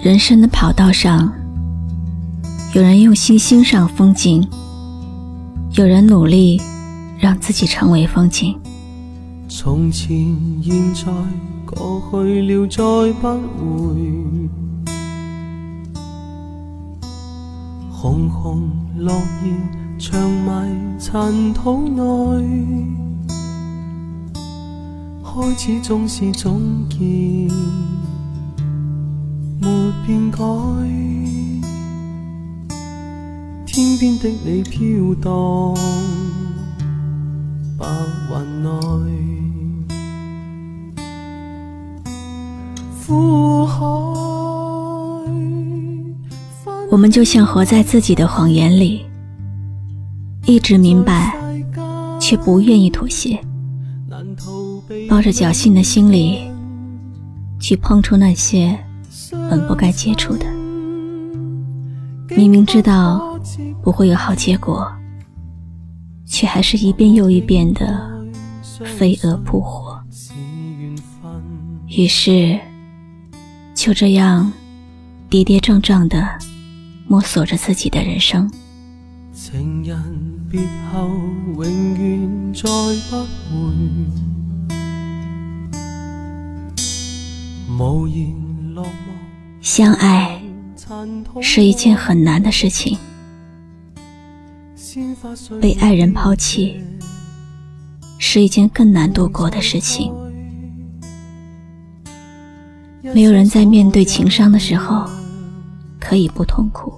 人生的跑道上，有人用心欣赏风景，有人努力让自己成为风景。从前、现在、过去了，再不回。红红落叶长埋尘土内，开始总是总结，没变改。天边的你飘荡白云内，苦海。我们就像活在自己的谎言里，一直明白，却不愿意妥协，抱着侥幸的心理去碰触那些本不该接触的。明明知道不会有好结果，却还是一遍又一遍的飞蛾扑火。于是，就这样跌跌撞撞的。摸索着自己的人生。情人别后，永远再不回。无言落寞。相爱是一件很难的事情，被爱人抛弃是一件更难度过的事情。没有人在面对情伤的时候。可以不痛苦，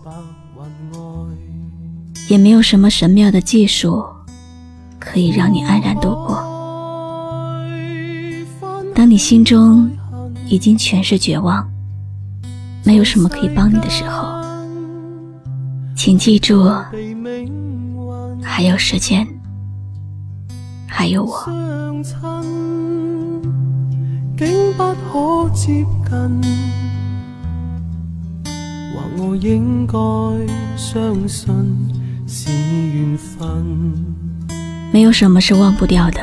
也没有什么神妙的技术可以让你安然度过。当你心中已经全是绝望，没有什么可以帮你的时候，请记住，还有时间，还有我。我应该相信是缘分。没有什么是忘不掉的。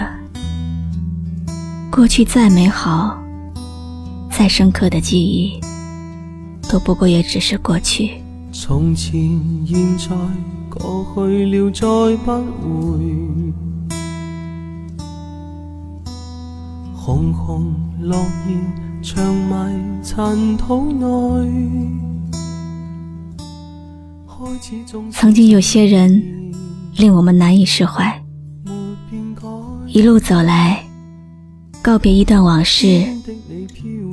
过去再美好、再深刻的记忆，都不过也只是过去。从前、现在、过去了，再不回。红红落叶长埋尘土内。曾经有些人令我们难以释怀，一路走来，告别一段往事，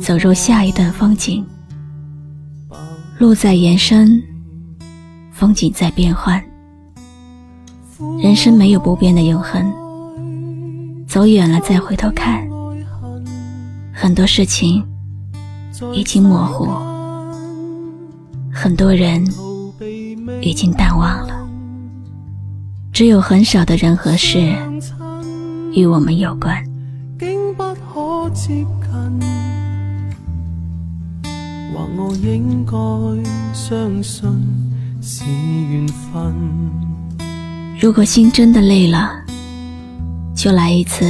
走入下一段风景。路在延伸，风景在变换，人生没有不变的永恒。走远了再回头看，很多事情已经模糊，很多人。已经淡忘了，只有很少的人和事与我们有关。如果心真的累了，就来一次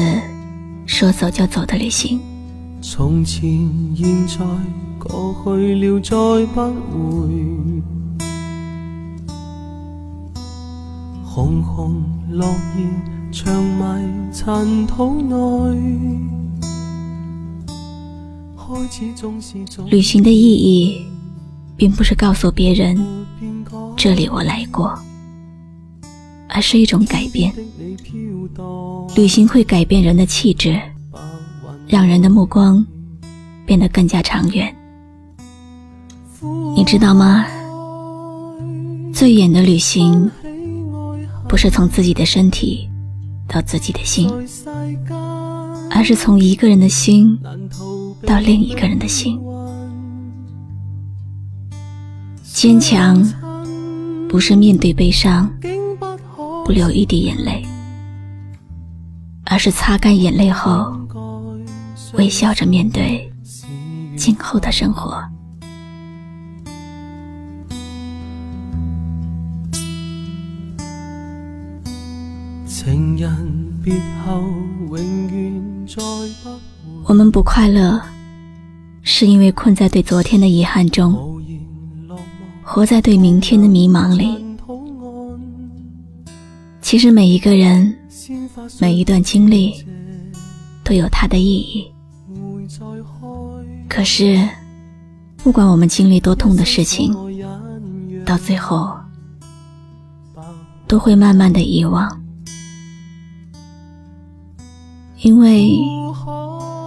说走就走的旅行。从前、现在、过去了，再不回。红红落叶长埋尘土内。旅行的意义，并不是告诉别人这里我来过，而是一种改变。旅行会改变人的气质，让人的目光变得更加长远。你知道吗？最远的旅行。不是从自己的身体到自己的心，而是从一个人的心到另一个人的心。坚强不是面对悲伤不流一滴眼泪，而是擦干眼泪后微笑着面对今后的生活。情人别后，永远再不我们不快乐，是因为困在对昨天的遗憾中，活在对明天的迷茫里。其实每一个人，每一段经历，都有它的意义。可是，不管我们经历多痛的事情，到最后，都会慢慢的遗忘，因为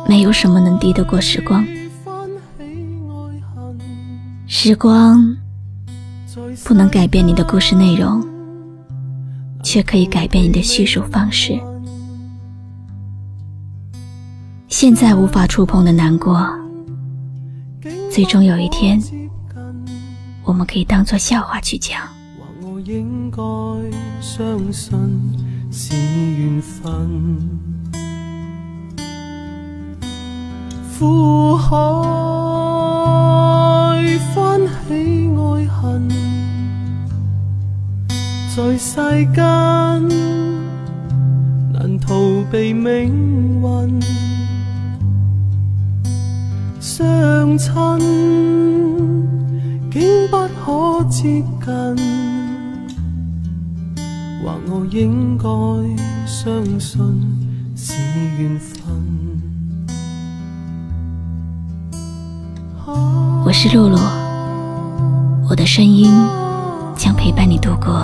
没有什么能敌得过时光。时光不能改变你的故事内容，却可以改变你的叙述方式。现在无法触碰的难过。最终有一天，我们可以当做笑话去讲。应该相信是缘分。在世间难逃避命运。相亲竟不可接近，或我应该相信是缘分。我是露露，我的声音将陪伴你度过